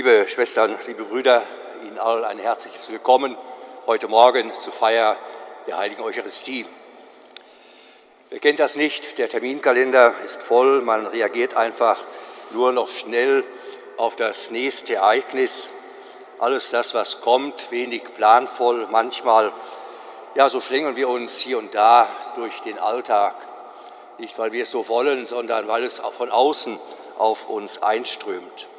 Liebe Schwestern, liebe Brüder, Ihnen allen ein herzliches Willkommen heute Morgen zur Feier der Heiligen Eucharistie. Wer kennt das nicht? Der Terminkalender ist voll, man reagiert einfach nur noch schnell auf das nächste Ereignis. Alles das, was kommt, wenig planvoll, manchmal, ja, so schlängeln wir uns hier und da durch den Alltag. Nicht, weil wir es so wollen, sondern weil es auch von außen auf uns einströmt.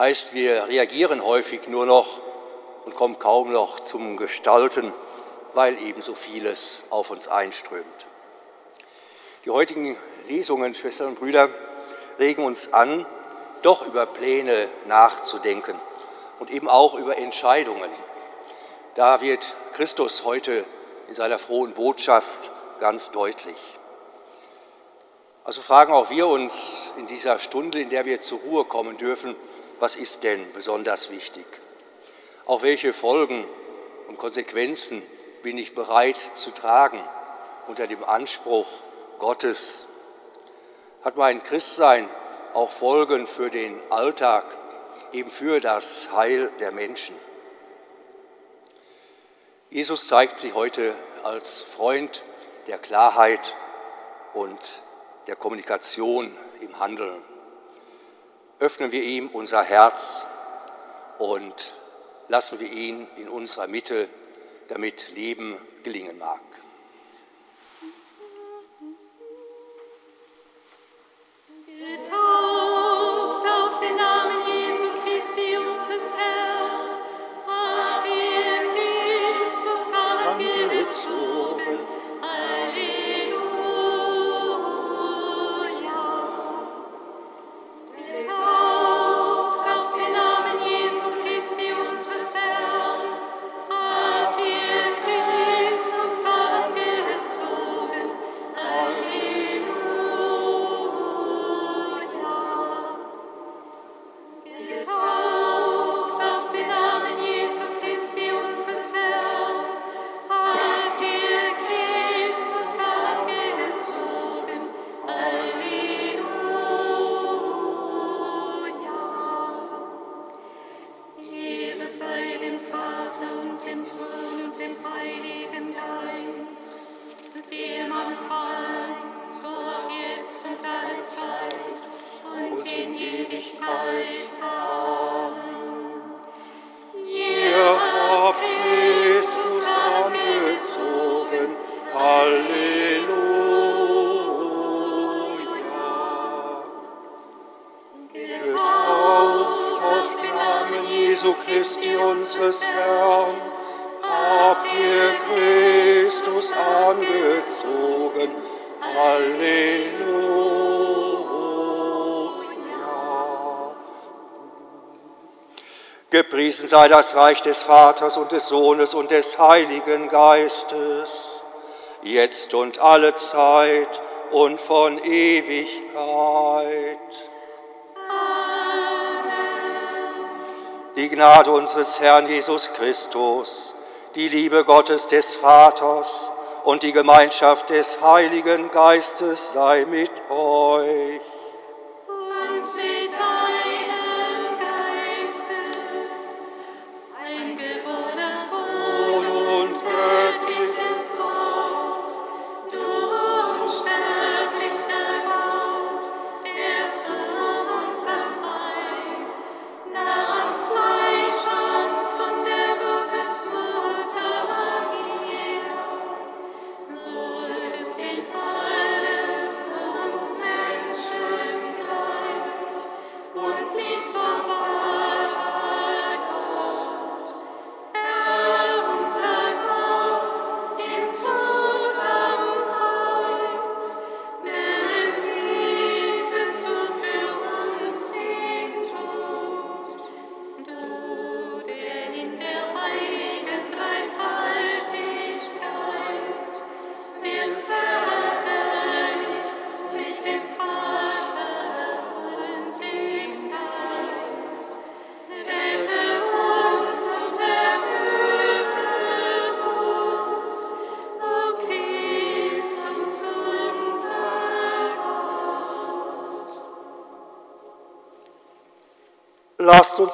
Heißt, wir reagieren häufig nur noch und kommen kaum noch zum Gestalten, weil eben so vieles auf uns einströmt. Die heutigen Lesungen, Schwestern und Brüder, regen uns an, doch über Pläne nachzudenken und eben auch über Entscheidungen. Da wird Christus heute in seiner frohen Botschaft ganz deutlich. Also fragen auch wir uns in dieser Stunde, in der wir zur Ruhe kommen dürfen, was ist denn besonders wichtig? Auch welche Folgen und Konsequenzen bin ich bereit zu tragen unter dem Anspruch Gottes? Hat mein Christsein auch Folgen für den Alltag, eben für das Heil der Menschen? Jesus zeigt sich heute als Freund der Klarheit und der Kommunikation im Handeln öffnen wir ihm unser Herz und lassen wir ihn in unserer Mitte, damit Leben gelingen mag. Gepriesen sei das Reich des Vaters und des Sohnes und des Heiligen Geistes, jetzt und alle Zeit und von Ewigkeit. Amen. Die Gnade unseres Herrn Jesus Christus, die Liebe Gottes des Vaters und die Gemeinschaft des Heiligen Geistes sei mit euch.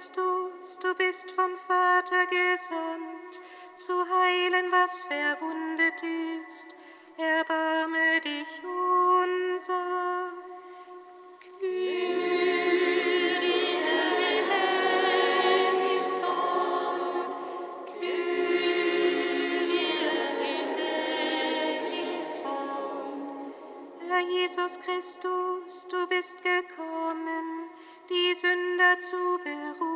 Christus, du bist vom Vater gesandt, zu heilen, was verwundet ist. Erbarme dich unser. Herr Jesus Christus, du bist gekommen, die Sünder zu berufen,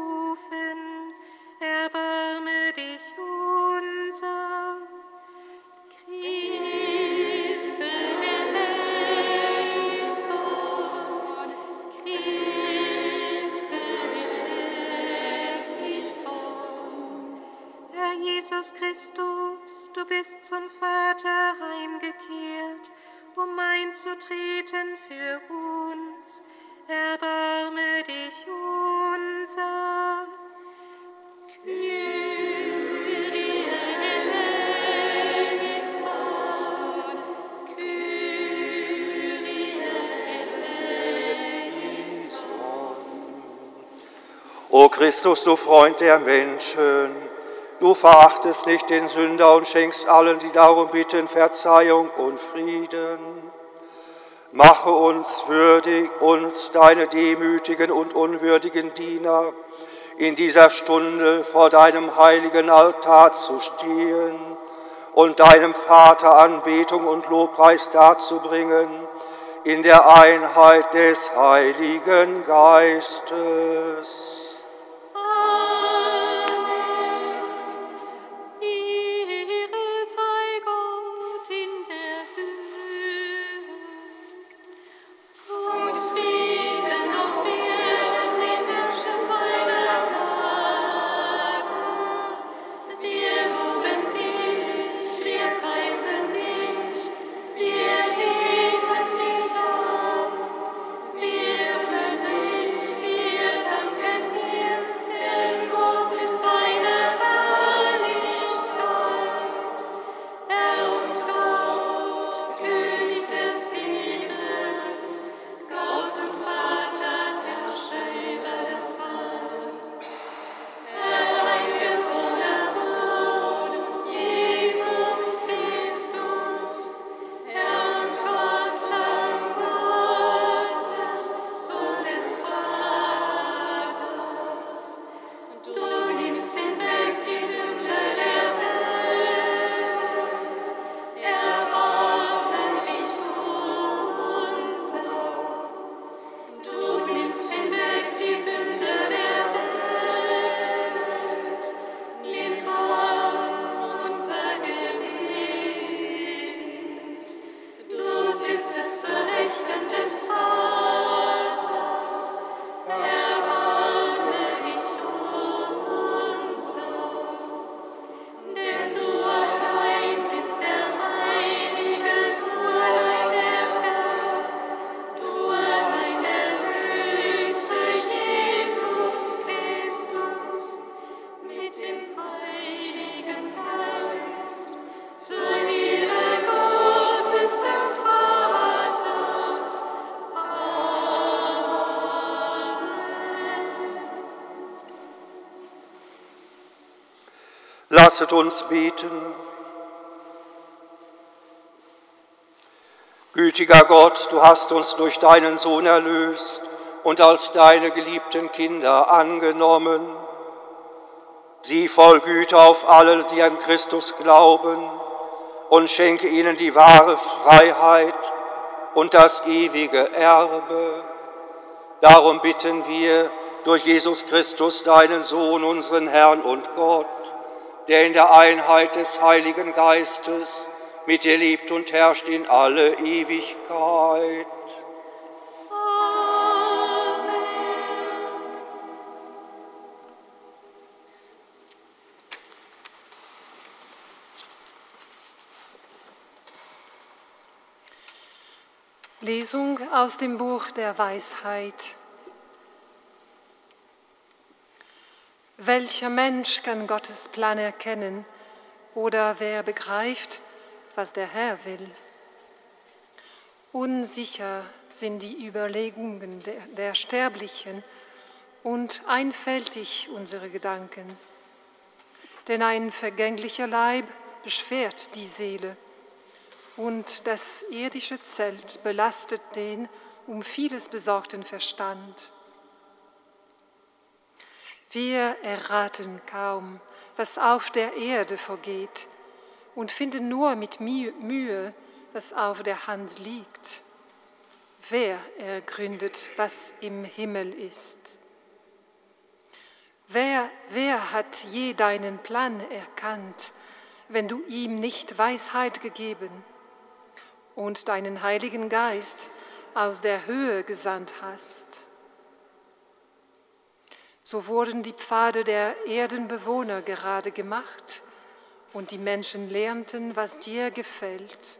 du bist zum Vater heimgekehrt, um einzutreten für uns erbarme dich unser. Kyrie. O Christus, du Freund der Menschen, du verachtest nicht den Sünder und schenkst allen, die darum bitten, Verzeihung und Frieden. Mache uns würdig, uns, deine demütigen und unwürdigen Diener, in dieser Stunde vor deinem heiligen Altar zu stehen und deinem Vater Anbetung und Lobpreis darzubringen, in der Einheit des Heiligen Geistes. Lasset uns beten. Gütiger Gott, du hast uns durch deinen Sohn erlöst und als deine geliebten Kinder angenommen. Sieh voll Güte auf alle, die an Christus glauben und schenke ihnen die wahre Freiheit und das ewige Erbe. Darum bitten wir durch Jesus Christus, deinen Sohn, unseren Herrn und Gott der in der Einheit des Heiligen Geistes mit dir lebt und herrscht in alle Ewigkeit. Lesung aus dem Buch der Weisheit. Welcher Mensch kann Gottes Plan erkennen oder wer begreift, was der Herr will? Unsicher sind die Überlegungen der, der Sterblichen und einfältig unsere Gedanken. Denn ein vergänglicher Leib beschwert die Seele und das irdische Zelt belastet den um vieles besorgten Verstand. Wir erraten kaum, was auf der Erde vorgeht und finden nur mit Mühe, was auf der Hand liegt. Wer ergründet, was im Himmel ist? Wer, wer hat je deinen Plan erkannt, wenn du ihm nicht Weisheit gegeben und deinen Heiligen Geist aus der Höhe gesandt hast? So wurden die Pfade der Erdenbewohner gerade gemacht und die Menschen lernten, was dir gefällt.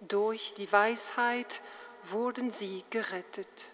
Durch die Weisheit wurden sie gerettet.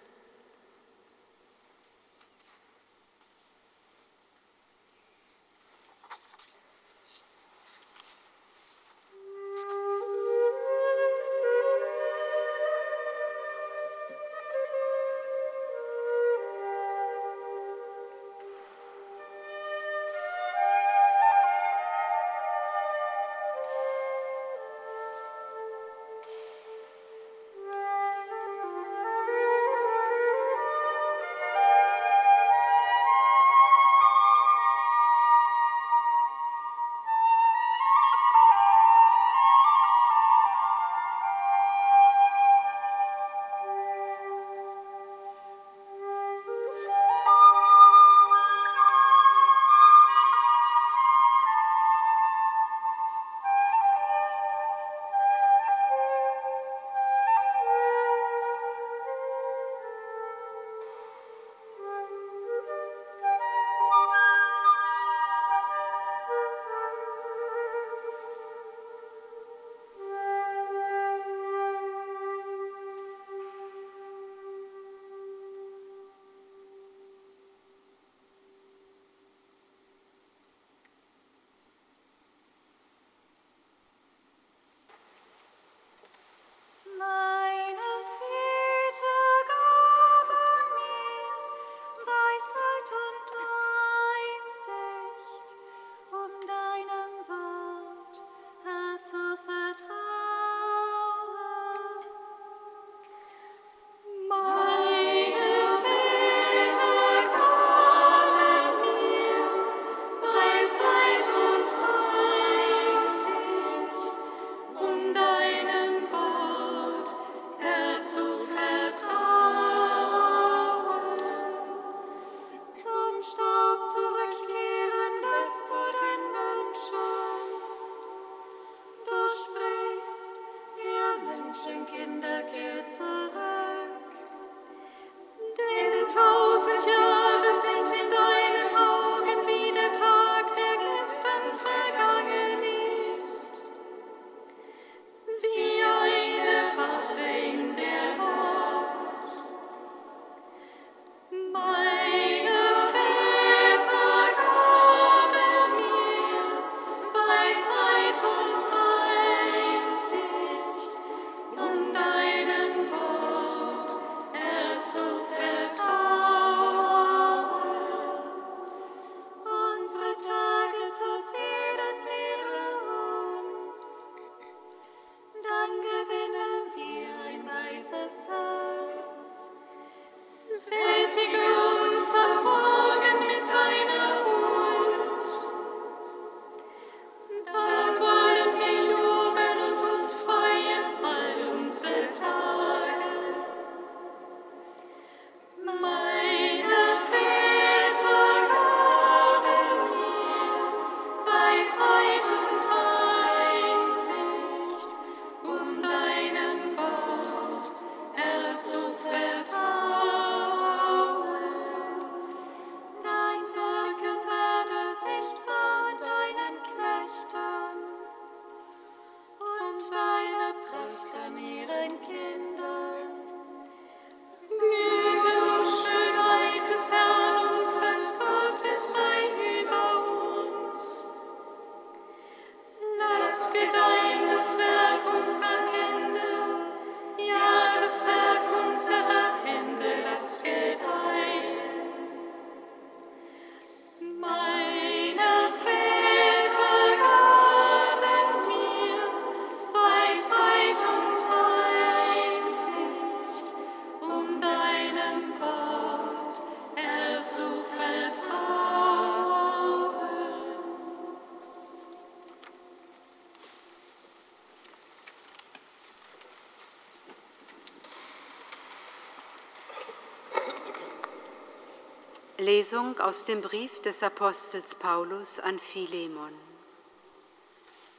Lesung aus dem Brief des Apostels Paulus an Philemon.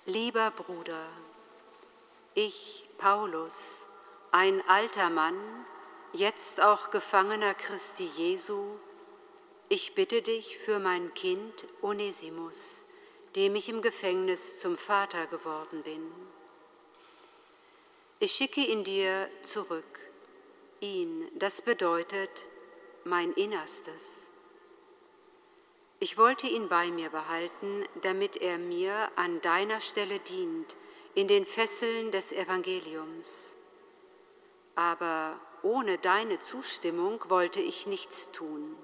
Lieber Bruder, ich, Paulus, ein alter Mann, jetzt auch Gefangener Christi Jesu, ich bitte dich für mein Kind Onesimus, dem ich im Gefängnis zum Vater geworden bin. Ich schicke ihn dir zurück, ihn, das bedeutet mein Innerstes. Ich wollte ihn bei mir behalten, damit er mir an deiner Stelle dient, in den Fesseln des Evangeliums. Aber ohne deine Zustimmung wollte ich nichts tun.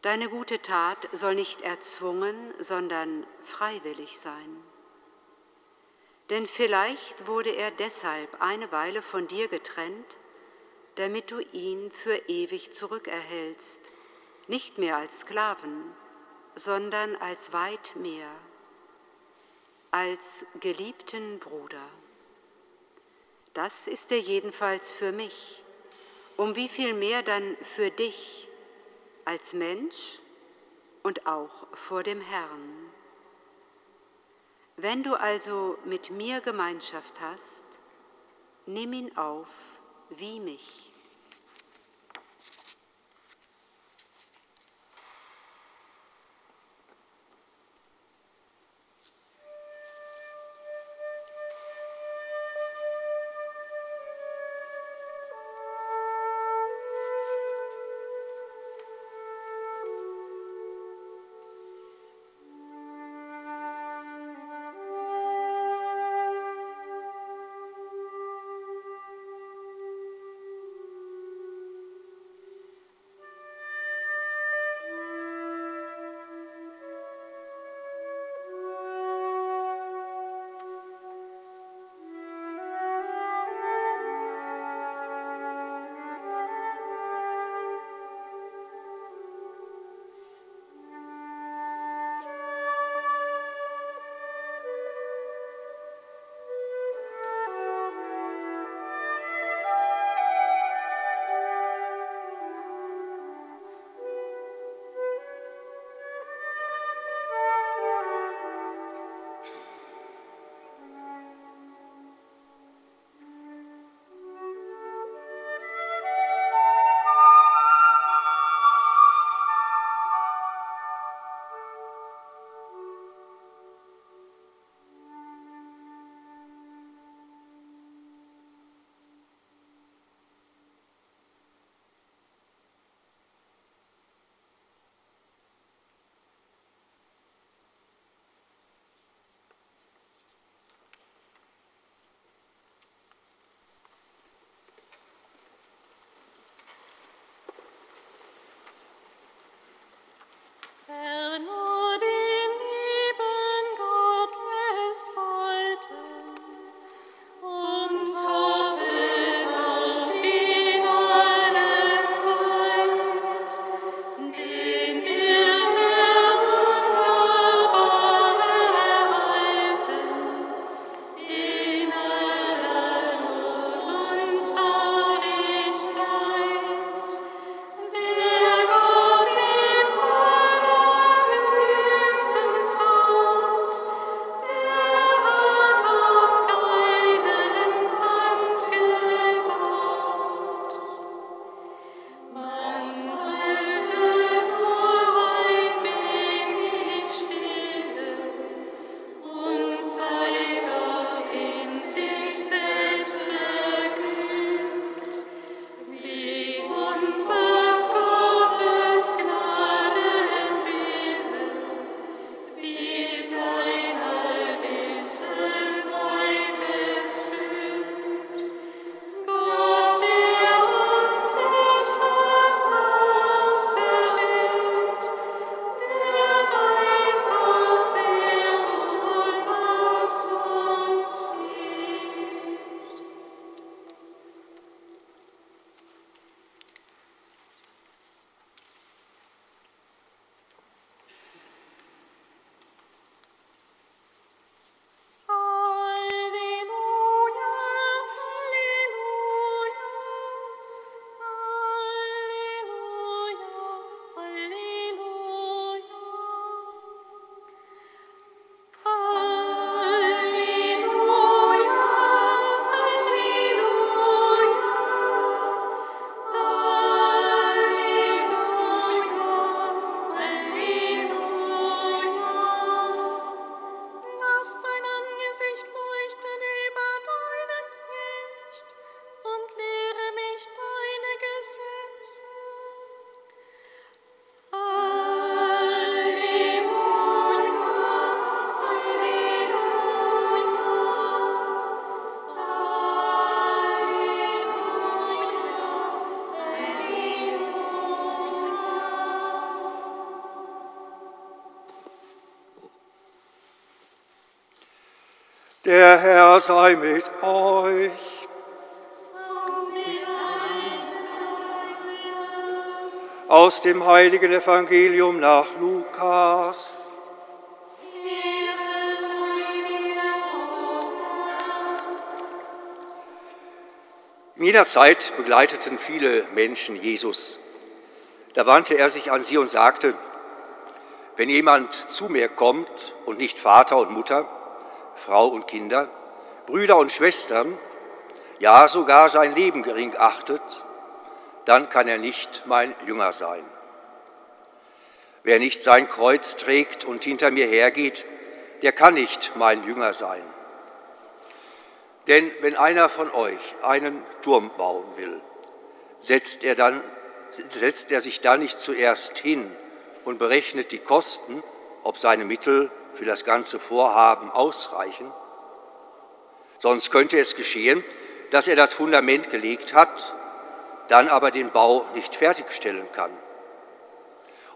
Deine gute Tat soll nicht erzwungen, sondern freiwillig sein. Denn vielleicht wurde er deshalb eine Weile von dir getrennt, damit du ihn für ewig zurückerhältst, nicht mehr als Sklaven, sondern als weit mehr, als geliebten Bruder. Das ist er jedenfalls für mich, um wie viel mehr dann für dich als Mensch und auch vor dem Herrn. Wenn du also mit mir Gemeinschaft hast, nimm ihn auf wie mich. Der Herr sei mit euch. Aus dem heiligen Evangelium nach Lukas. In jener Zeit begleiteten viele Menschen Jesus. Da wandte er sich an sie und sagte, wenn jemand zu mir kommt und nicht Vater und Mutter, Frau und Kinder, Brüder und Schwestern, ja sogar sein Leben gering achtet, dann kann er nicht mein Jünger sein. Wer nicht sein Kreuz trägt und hinter mir hergeht, der kann nicht mein Jünger sein. Denn wenn einer von euch einen Turm bauen will, setzt er, dann, setzt er sich da nicht zuerst hin und berechnet die Kosten, ob seine Mittel für das ganze Vorhaben ausreichen? Sonst könnte es geschehen, dass er das Fundament gelegt hat, dann aber den Bau nicht fertigstellen kann.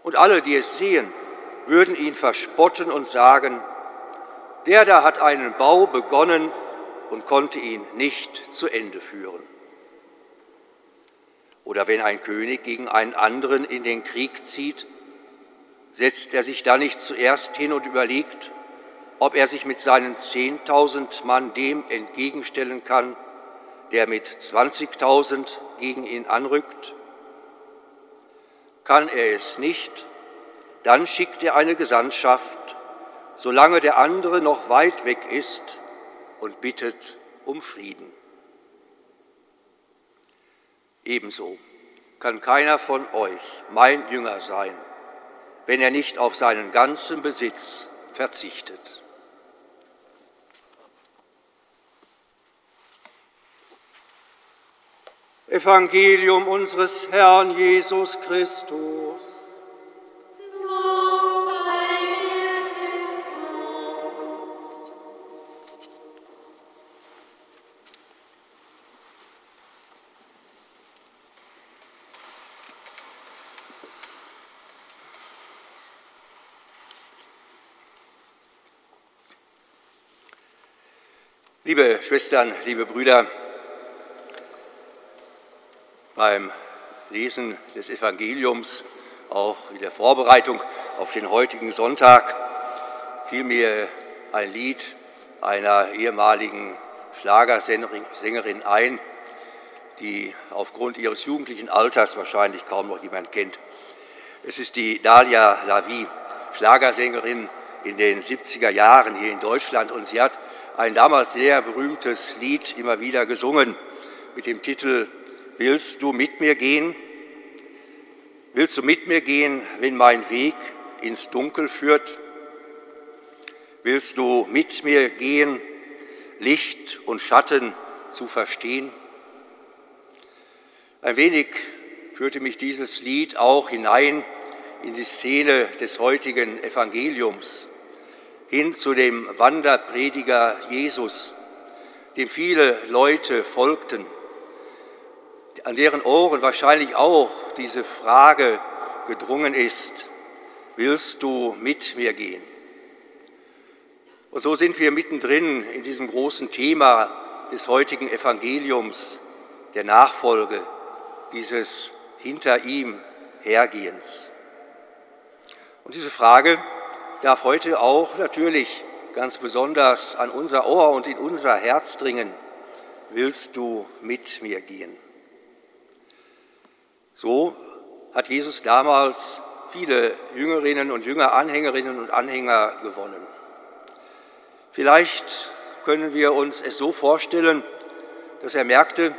Und alle, die es sehen, würden ihn verspotten und sagen, der da hat einen Bau begonnen und konnte ihn nicht zu Ende führen. Oder wenn ein König gegen einen anderen in den Krieg zieht, setzt er sich da nicht zuerst hin und überlegt, ob er sich mit seinen 10.000 Mann dem entgegenstellen kann, der mit 20.000 gegen ihn anrückt? Kann er es nicht, dann schickt er eine Gesandtschaft, solange der andere noch weit weg ist, und bittet um Frieden. Ebenso kann keiner von euch mein Jünger sein, wenn er nicht auf seinen ganzen Besitz verzichtet. Evangelium unseres Herrn Jesus Christus. Liebe Schwestern, liebe Brüder, beim Lesen des Evangeliums, auch in der Vorbereitung auf den heutigen Sonntag, fiel mir ein Lied einer ehemaligen Schlagersängerin ein, die aufgrund ihres jugendlichen Alters wahrscheinlich kaum noch jemand kennt. Es ist die Dalia Lavi, Schlagersängerin in den 70er Jahren hier in Deutschland und sie hat ein damals sehr berühmtes Lied immer wieder gesungen mit dem Titel Willst du mit mir gehen? Willst du mit mir gehen, wenn mein Weg ins Dunkel führt? Willst du mit mir gehen, Licht und Schatten zu verstehen? Ein wenig führte mich dieses Lied auch hinein in die Szene des heutigen Evangeliums hin zu dem Wanderprediger Jesus, dem viele Leute folgten, an deren Ohren wahrscheinlich auch diese Frage gedrungen ist, willst du mit mir gehen? Und so sind wir mittendrin in diesem großen Thema des heutigen Evangeliums, der Nachfolge, dieses hinter ihm Hergehens. Und diese Frage darf heute auch natürlich ganz besonders an unser Ohr und in unser Herz dringen. Willst du mit mir gehen? So hat Jesus damals viele Jüngerinnen und Jünger, Anhängerinnen und Anhänger gewonnen. Vielleicht können wir uns es so vorstellen, dass er merkte,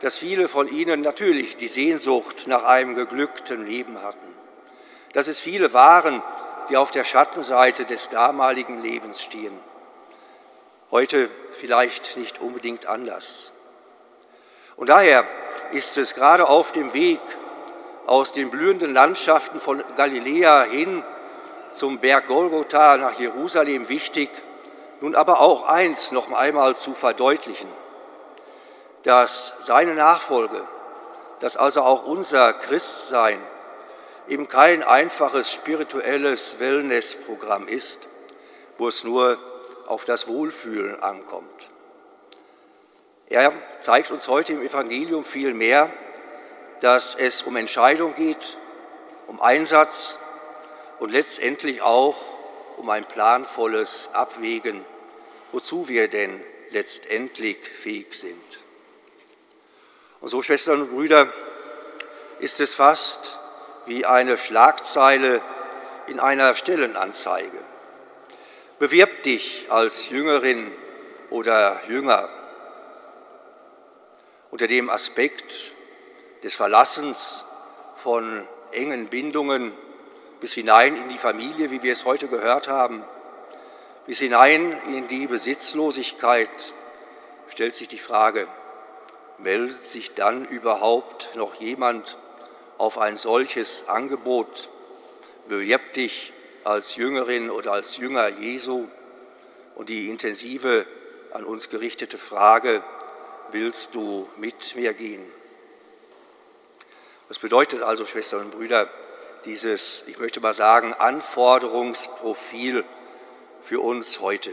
dass viele von ihnen natürlich die Sehnsucht nach einem geglückten Leben hatten, dass es viele waren, die auf der Schattenseite des damaligen Lebens stehen. Heute vielleicht nicht unbedingt anders. Und daher ist es gerade auf dem Weg aus den blühenden Landschaften von Galiläa hin zum Berg Golgotha nach Jerusalem wichtig, nun aber auch eins noch einmal zu verdeutlichen, dass seine Nachfolge, dass also auch unser Christsein eben kein einfaches spirituelles Wellnessprogramm ist, wo es nur auf das Wohlfühlen ankommt. Er zeigt uns heute im Evangelium viel mehr, dass es um Entscheidung geht, um Einsatz und letztendlich auch um ein planvolles Abwägen, wozu wir denn letztendlich fähig sind. Und so, Schwestern und Brüder, ist es fast wie eine Schlagzeile in einer Stellenanzeige. Bewirb dich als Jüngerin oder Jünger. Unter dem Aspekt des Verlassens von engen Bindungen bis hinein in die Familie, wie wir es heute gehört haben, bis hinein in die Besitzlosigkeit, stellt sich die Frage, meldet sich dann überhaupt noch jemand auf ein solches Angebot? Bewirb dich als Jüngerin oder als Jünger Jesu und die intensive an uns gerichtete Frage, willst du mit mir gehen? Was bedeutet also, Schwestern und Brüder, dieses, ich möchte mal sagen, Anforderungsprofil für uns heute?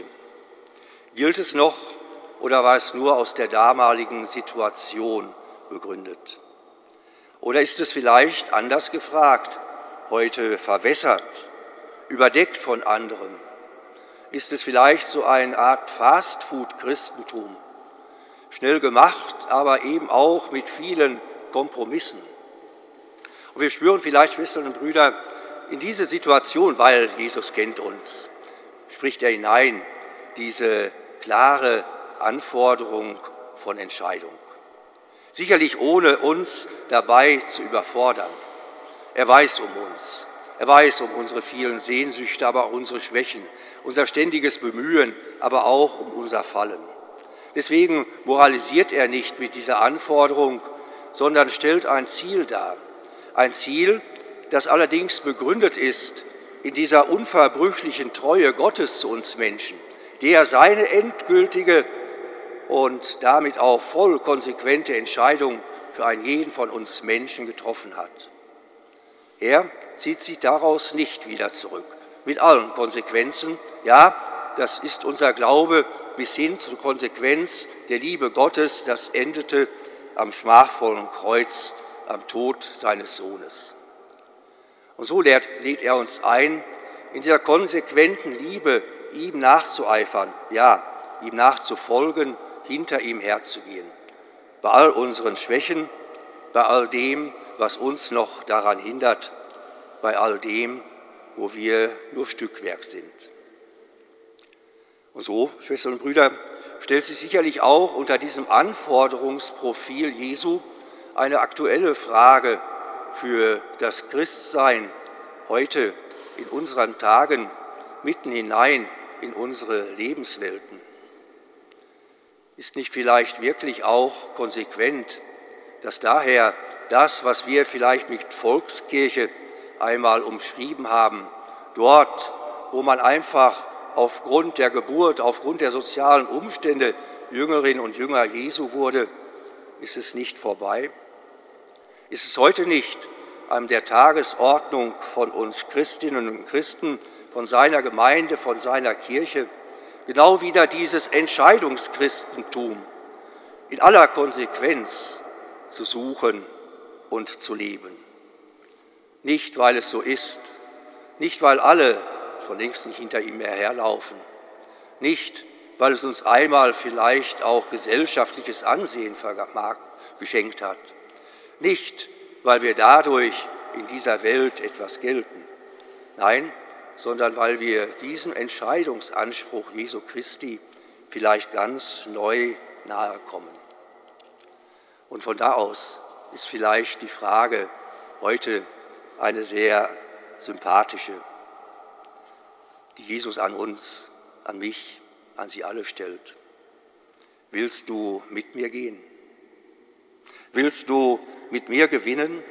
Gilt es noch oder war es nur aus der damaligen Situation begründet? Oder ist es vielleicht anders gefragt, heute verwässert, überdeckt von anderen? Ist es vielleicht so eine Art Fastfood-Christentum? Schnell gemacht, aber eben auch mit vielen Kompromissen. Und wir spüren vielleicht, Schwestern und Brüder, in diese Situation, weil Jesus kennt uns, spricht er hinein diese klare Anforderung von Entscheidung. Sicherlich ohne uns dabei zu überfordern. Er weiß um uns. Er weiß um unsere vielen Sehnsüchte, aber auch unsere Schwächen, unser ständiges Bemühen, aber auch um unser Fallen. Deswegen moralisiert er nicht mit dieser Anforderung, sondern stellt ein Ziel dar. Ein Ziel, das allerdings begründet ist in dieser unverbrüchlichen Treue Gottes zu uns Menschen, der seine endgültige und damit auch voll konsequente Entscheidung für einen jeden von uns Menschen getroffen hat. Er zieht sich daraus nicht wieder zurück, mit allen Konsequenzen. Ja, das ist unser Glaube bis hin zur Konsequenz der Liebe Gottes, das endete am schmachvollen Kreuz, am Tod seines Sohnes. Und so lädt, lädt er uns ein, in dieser konsequenten Liebe ihm nachzueifern, ja, ihm nachzufolgen hinter ihm herzugehen. Bei all unseren Schwächen, bei all dem, was uns noch daran hindert, bei all dem, wo wir nur Stückwerk sind. Und so, Schwestern und Brüder, stellt sich sicherlich auch unter diesem Anforderungsprofil Jesu eine aktuelle Frage für das Christsein heute in unseren Tagen mitten hinein in unsere Lebenswelten. Ist nicht vielleicht wirklich auch konsequent, dass daher das, was wir vielleicht mit Volkskirche einmal umschrieben haben, dort, wo man einfach aufgrund der Geburt, aufgrund der sozialen Umstände Jüngerin und Jünger Jesu wurde, ist es nicht vorbei? Ist es heute nicht an der Tagesordnung von uns Christinnen und Christen, von seiner Gemeinde, von seiner Kirche, genau wieder dieses Entscheidungschristentum in aller Konsequenz zu suchen und zu leben. Nicht, weil es so ist, nicht, weil alle schon längst nicht hinter ihm herlaufen, nicht, weil es uns einmal vielleicht auch gesellschaftliches Ansehen geschenkt hat, nicht, weil wir dadurch in dieser Welt etwas gelten, nein, sondern weil wir diesem Entscheidungsanspruch Jesu Christi vielleicht ganz neu nahe kommen. Und von da aus ist vielleicht die Frage heute eine sehr sympathische, die Jesus an uns, an mich, an Sie alle stellt. Willst du mit mir gehen? Willst du mit mir gewinnen?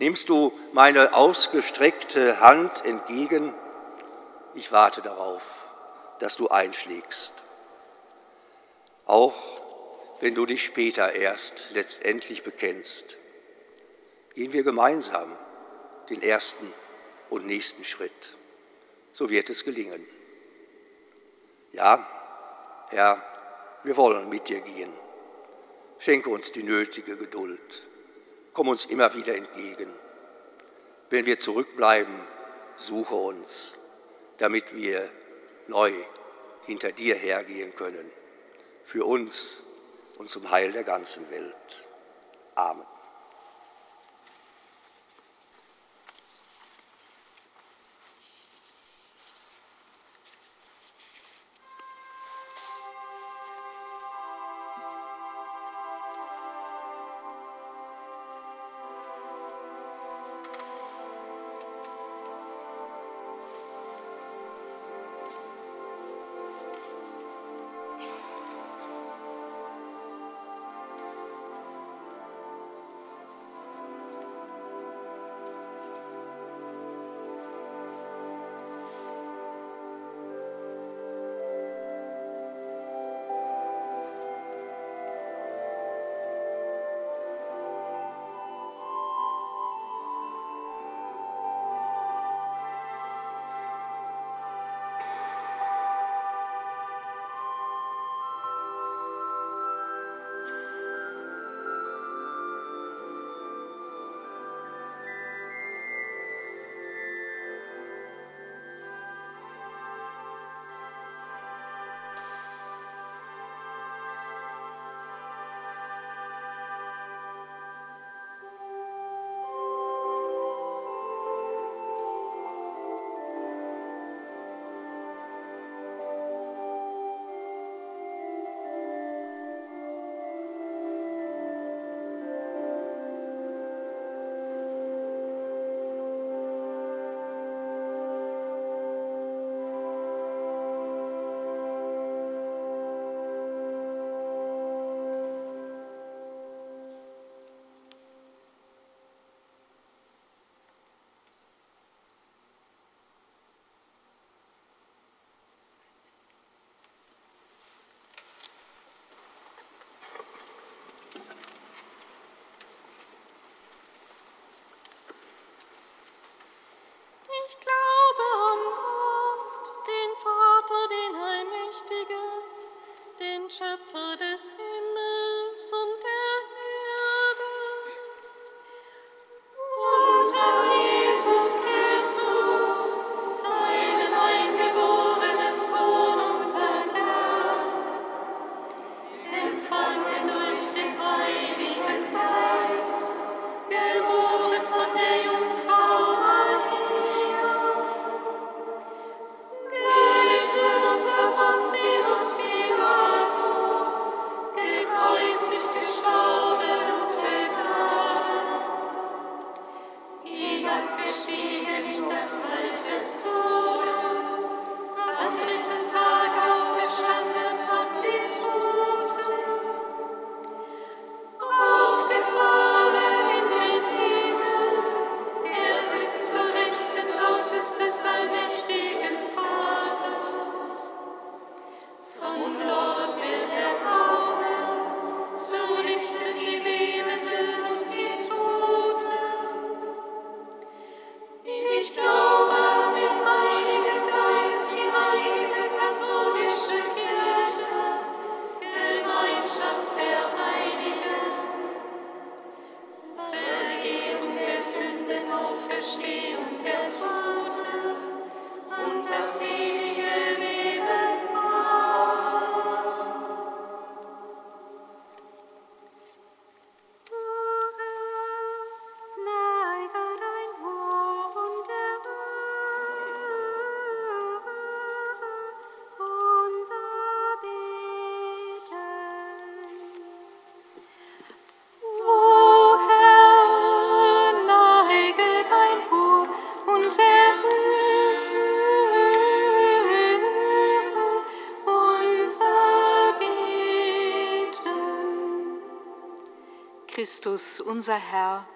Nimmst du meine ausgestreckte Hand entgegen? Ich warte darauf, dass du einschlägst. Auch wenn du dich später erst letztendlich bekennst, gehen wir gemeinsam den ersten und nächsten Schritt. So wird es gelingen. Ja, Herr, wir wollen mit dir gehen. Schenke uns die nötige Geduld. Komm uns immer wieder entgegen. Wenn wir zurückbleiben, suche uns, damit wir neu hinter dir hergehen können, für uns und zum Heil der ganzen Welt. Amen. Schöpfer Christus, unser Herr,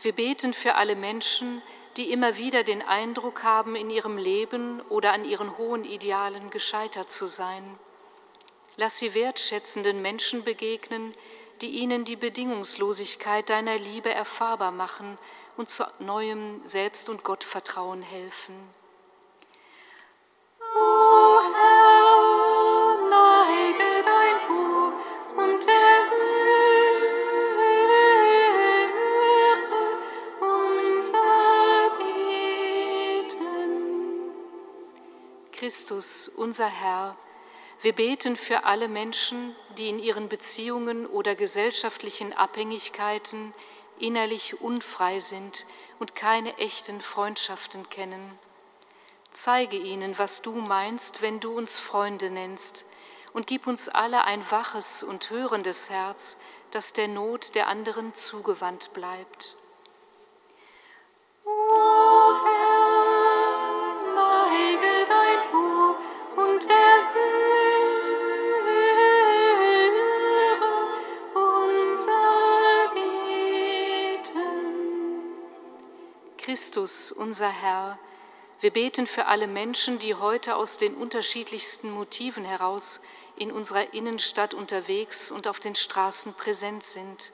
wir beten für alle Menschen, die immer wieder den Eindruck haben, in ihrem Leben oder an ihren hohen Idealen gescheitert zu sein. Lass sie wertschätzenden Menschen begegnen, die ihnen die Bedingungslosigkeit deiner Liebe erfahrbar machen und zu neuem Selbst- und Gottvertrauen helfen. Christus, unser Herr, wir beten für alle Menschen, die in ihren Beziehungen oder gesellschaftlichen Abhängigkeiten innerlich unfrei sind und keine echten Freundschaften kennen. Zeige ihnen, was du meinst, wenn du uns Freunde nennst, und gib uns alle ein waches und hörendes Herz, das der Not der anderen zugewandt bleibt. O Herr, Christus, unser Herr, wir beten für alle Menschen, die heute aus den unterschiedlichsten Motiven heraus in unserer Innenstadt unterwegs und auf den Straßen präsent sind.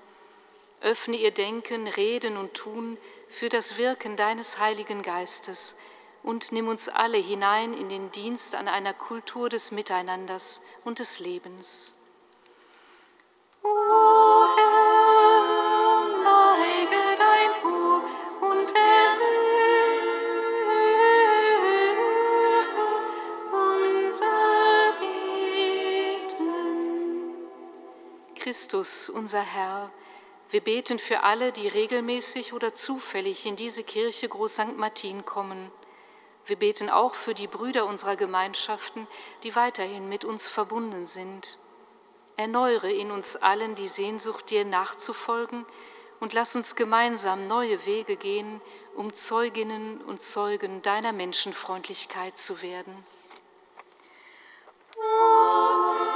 Öffne ihr Denken, Reden und Tun für das Wirken deines Heiligen Geistes und nimm uns alle hinein in den Dienst an einer Kultur des Miteinanders und des Lebens. O Herr, Christus, unser Herr, wir beten für alle, die regelmäßig oder zufällig in diese Kirche Groß St. Martin kommen. Wir beten auch für die Brüder unserer Gemeinschaften, die weiterhin mit uns verbunden sind. Erneuere in uns allen die Sehnsucht, dir nachzufolgen und lass uns gemeinsam neue Wege gehen, um Zeuginnen und Zeugen deiner Menschenfreundlichkeit zu werden. Und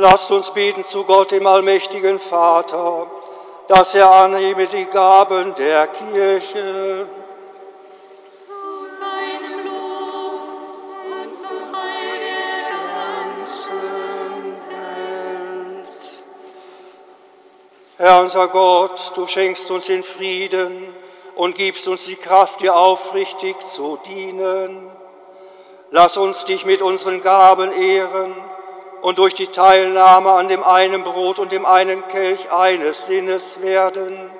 Lasst uns beten zu Gott, dem allmächtigen Vater, dass er annehme die Gaben der Kirche. zu seinem Lob und zum Heil der ganzen Welt. Herr unser Gott, du schenkst uns den Frieden und gibst uns die Kraft, dir aufrichtig zu dienen. Lass uns dich mit unseren Gaben ehren und durch die Teilnahme an dem einen Brot und dem einen Kelch eines Sinnes werden.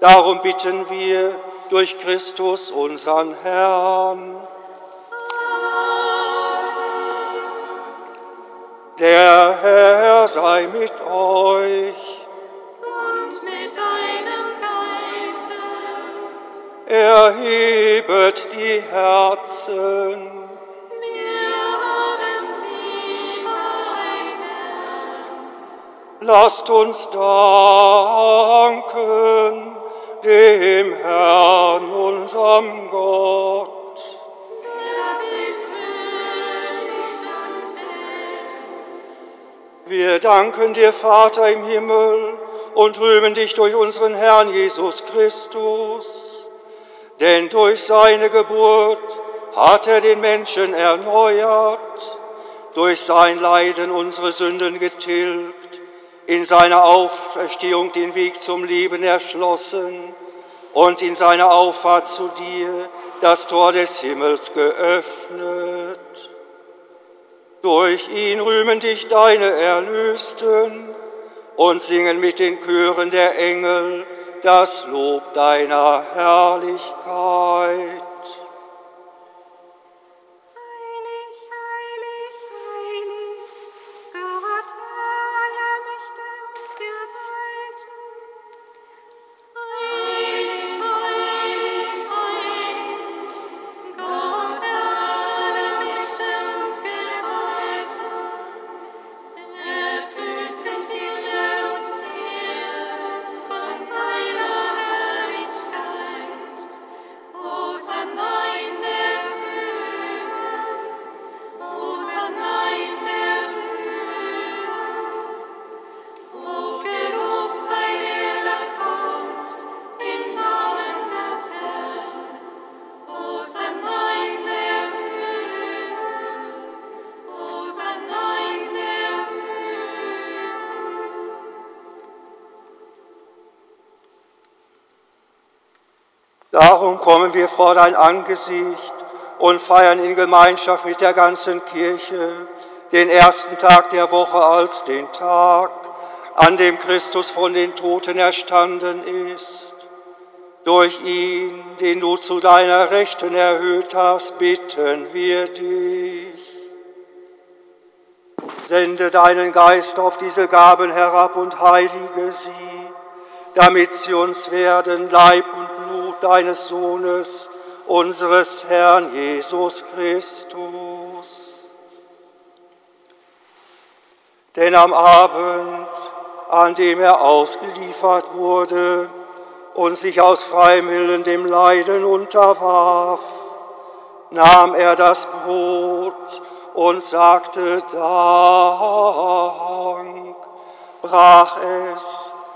Darum bitten wir durch Christus, unseren Herrn. Der Herr sei mit euch. Und mit deinem Geiste Erhebet die Herzen. Lasst uns danken dem Herrn, unserem Gott. Das ist würdig und echt. Wir danken dir, Vater im Himmel, und rühmen dich durch unseren Herrn Jesus Christus. Denn durch seine Geburt hat er den Menschen erneuert, durch sein Leiden unsere Sünden getilgt in seiner Auferstehung den Weg zum Leben erschlossen und in seiner Auffahrt zu dir das Tor des Himmels geöffnet. Durch ihn rühmen dich deine Erlösten und singen mit den Chören der Engel das Lob deiner Herrlichkeit. Darum kommen wir vor dein Angesicht und feiern in Gemeinschaft mit der ganzen Kirche den ersten Tag der Woche als den Tag, an dem Christus von den Toten erstanden ist. Durch ihn, den du zu deiner Rechten erhöht hast, bitten wir dich. Sende deinen Geist auf diese Gaben herab und heilige sie, damit sie uns werden Leib und deines Sohnes, unseres Herrn Jesus Christus. Denn am Abend, an dem er ausgeliefert wurde und sich aus freiem Willen dem Leiden unterwarf, nahm er das Brot und sagte Dank, brach es,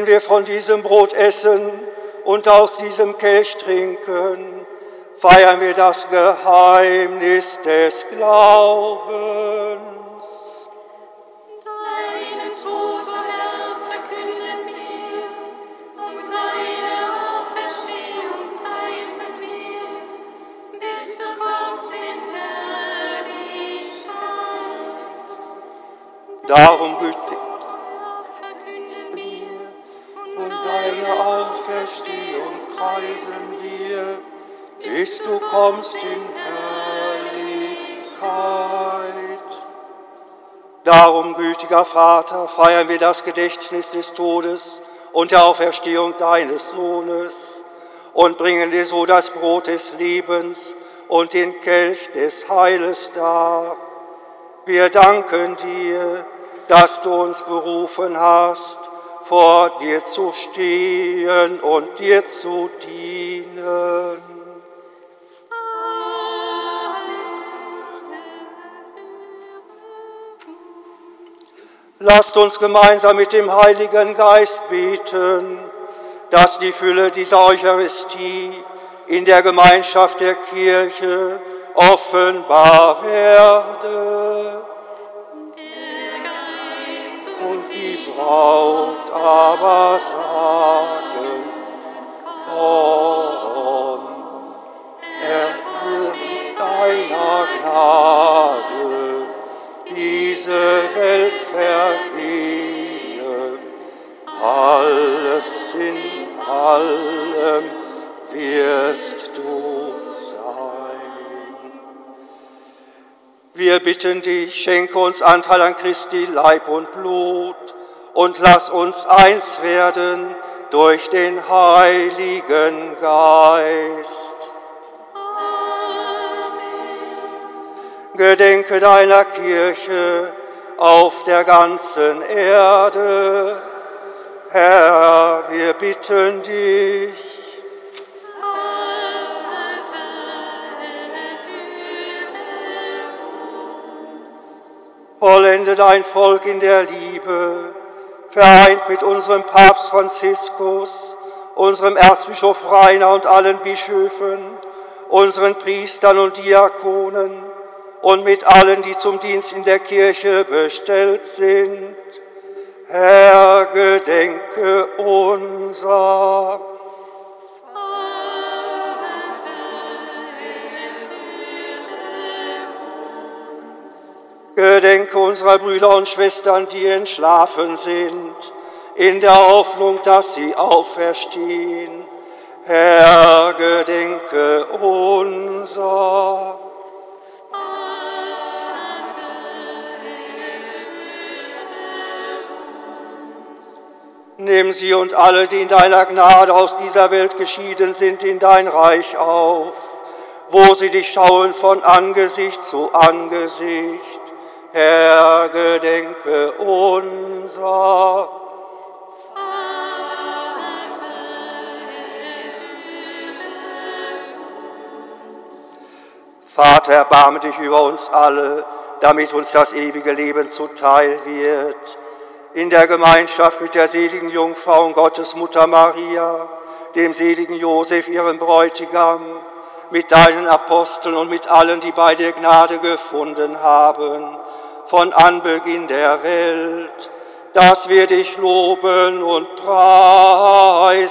Wenn wir von diesem Brot essen und aus diesem Kelch trinken, feiern wir das Geheimnis des Glaubens. Deinen Tod, oh Herr, verkünden wir und deine Auferstehung preisen wir, bis du kommst in Herrlichkeit. Darum bis du kommst in Herrlichkeit. Darum, gütiger Vater, feiern wir das Gedächtnis des Todes und der Auferstehung deines Sohnes und bringen dir so das Brot des Lebens und den Kelch des Heiles dar. Wir danken dir, dass du uns berufen hast, vor dir zu stehen und dir zu dienen. Lasst uns gemeinsam mit dem Heiligen Geist beten, dass die Fülle dieser Eucharistie in der Gemeinschaft der Kirche offenbar werde. Und die Braut aber sagen, komm, erhöht deiner Gnade diese Welt vergehe, alles in allem wirst du sein. Wir bitten dich, schenke uns Anteil an Christi Leib und Blut und lass uns eins werden durch den Heiligen Geist. Gedenke deiner Kirche auf der ganzen Erde. Herr, wir bitten dich. Vollende dein Volk in der Liebe, vereint mit unserem Papst Franziskus, unserem Erzbischof Rainer und allen Bischöfen, unseren Priestern und Diakonen und mit allen, die zum Dienst in der Kirche bestellt sind. Herr, gedenke unser. Gedenke unserer Brüder und Schwestern, die entschlafen sind, in der Hoffnung, dass sie auferstehen. Herr, gedenke unser. Nimm sie und alle, die in deiner Gnade aus dieser Welt geschieden sind, in dein Reich auf, wo sie dich schauen von Angesicht zu Angesicht. Herr, gedenke unser. Vater, erbarme dich über uns alle, damit uns das ewige Leben zuteil wird. In der Gemeinschaft mit der seligen Jungfrau und Gottes Mutter Maria, dem seligen Josef, ihrem Bräutigam, mit deinen Aposteln und mit allen, die bei dir Gnade gefunden haben, von Anbeginn der Welt, dass wir dich loben und preisen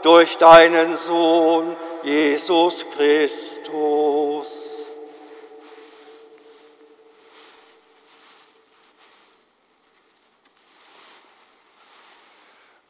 durch deinen Sohn Jesus Christus.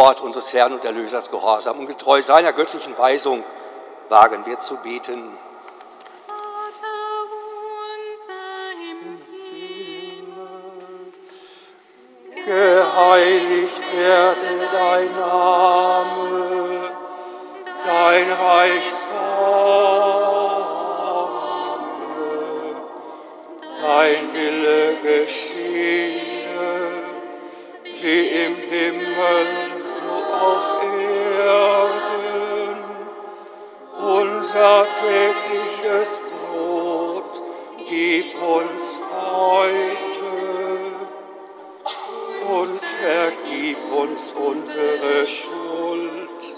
Wort unseres Herrn und Erlösers gehorsam und getreu seiner göttlichen Weisung wagen wir zu beten. geheiligt werde dein Name, dein Reich komme, dein Wille geschehe, wie im Himmel unser tägliches Brot gib uns heute und vergib uns unsere Schuld,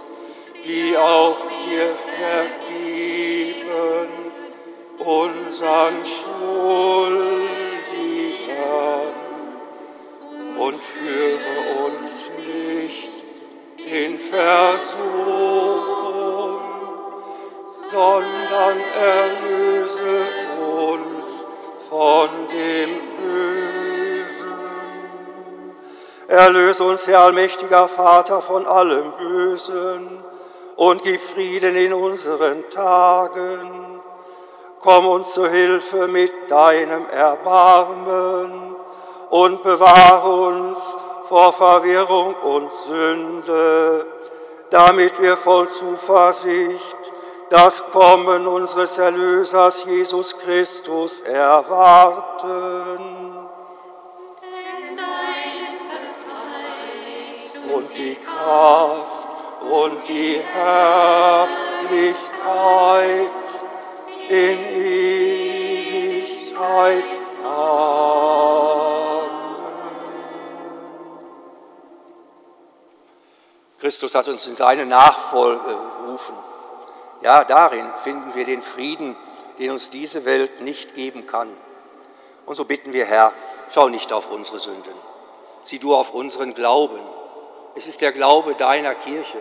wie auch wir vergeben unseren Schuld. Versuchung, sondern erlöse uns von dem Bösen. Erlöse uns, Herr allmächtiger Vater, von allem Bösen und gib Frieden in unseren Tagen. Komm uns zu Hilfe mit deinem Erbarmen und bewahre uns vor Verwirrung und Sünde, damit wir voll Zuversicht das Kommen unseres Erlösers Jesus Christus erwarten. Denn dein ist das Reich und die Kraft und die Herrlichkeit in Ewigkeit. Amen. Christus hat uns in seine Nachfolge gerufen. Ja, darin finden wir den Frieden, den uns diese Welt nicht geben kann. Und so bitten wir, Herr, schau nicht auf unsere Sünden, sieh du auf unseren Glauben. Es ist der Glaube deiner Kirche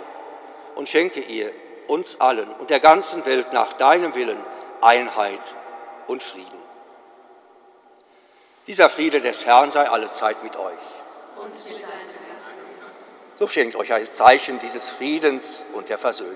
und schenke ihr, uns allen und der ganzen Welt nach deinem Willen Einheit und Frieden. Dieser Friede des Herrn sei allezeit mit euch. Und mit deinem. So schenkt euch ein Zeichen dieses Friedens und der Versöhnung.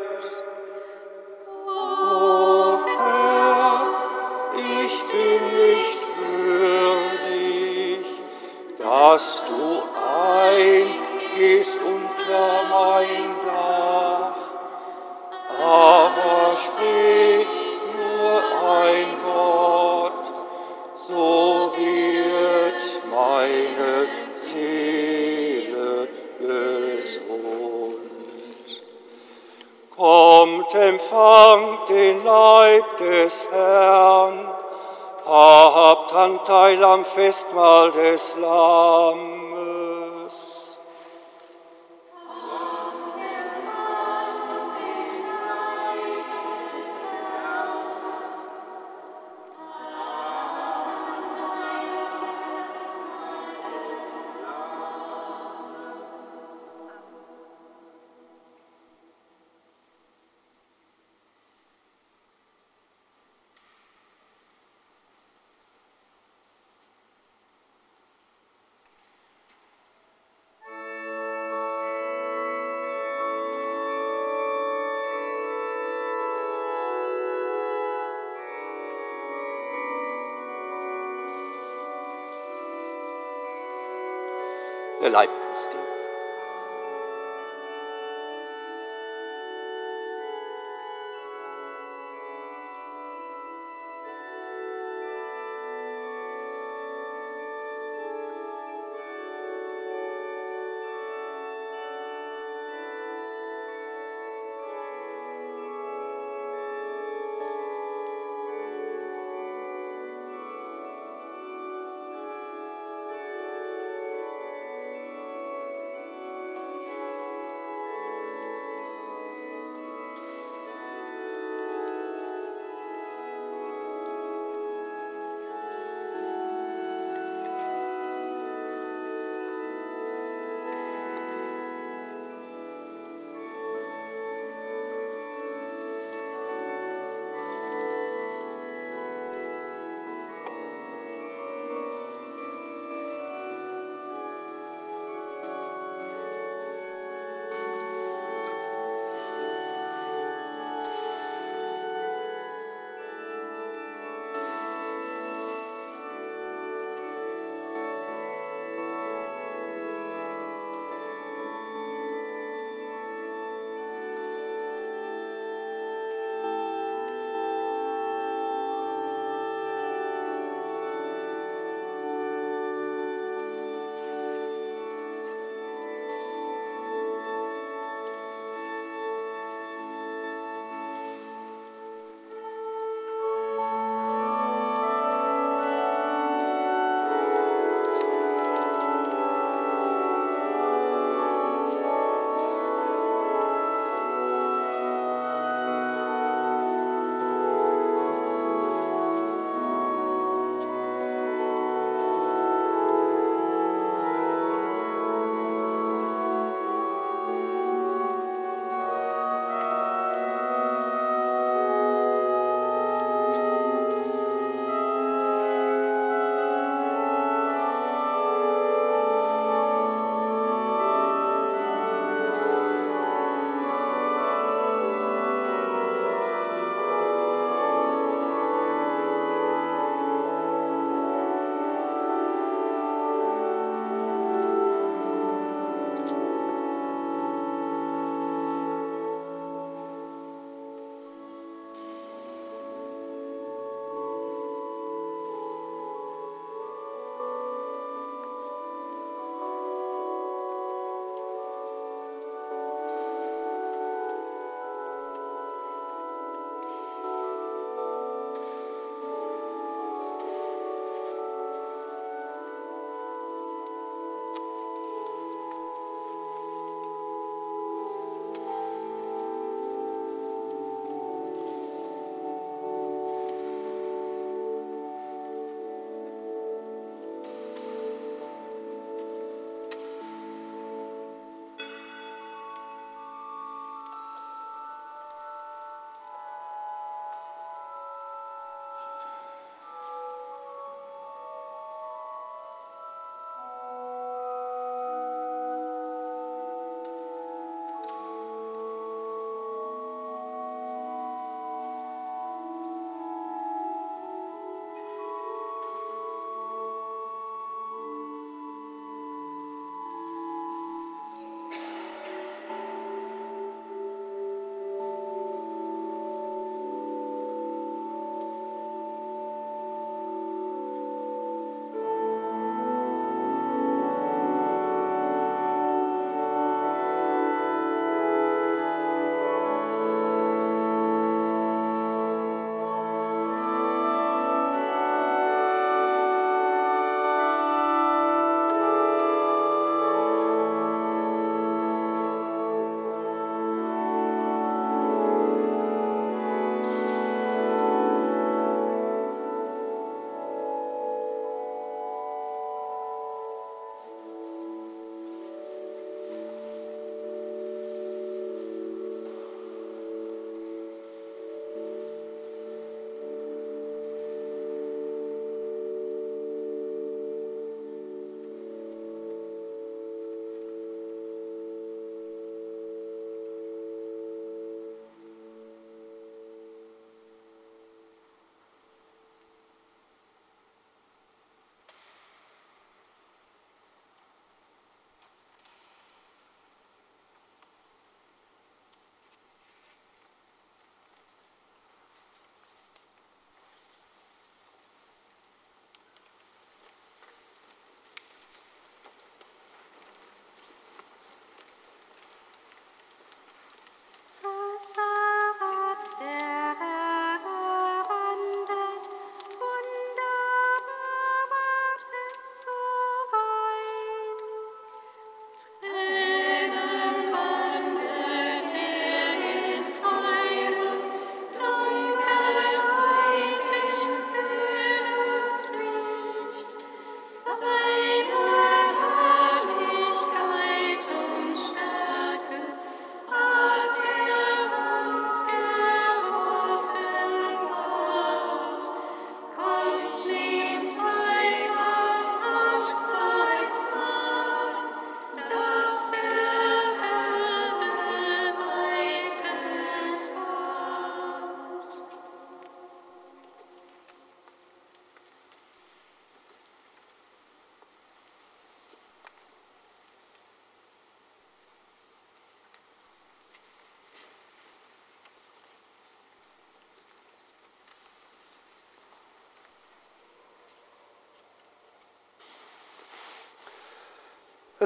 Der Leib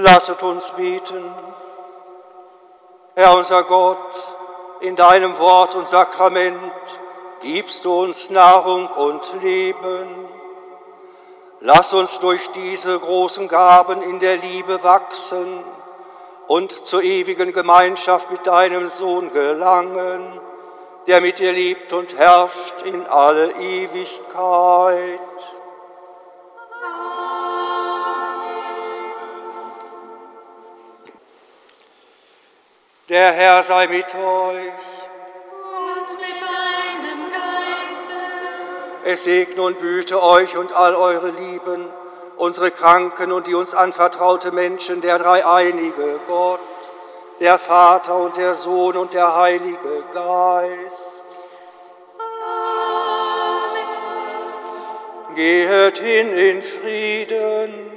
Lasset uns beten. Herr unser Gott, in deinem Wort und Sakrament gibst du uns Nahrung und Leben. Lass uns durch diese großen Gaben in der Liebe wachsen und zur ewigen Gemeinschaft mit deinem Sohn gelangen, der mit dir liebt und herrscht in alle Ewigkeit. Der Herr sei mit euch. Und mit deinem Geiste. Es segne und behüte euch und all eure Lieben, unsere Kranken und die uns anvertraute Menschen, der dreieinige Gott, der Vater und der Sohn und der Heilige Geist. Amen. Gehet hin in Frieden.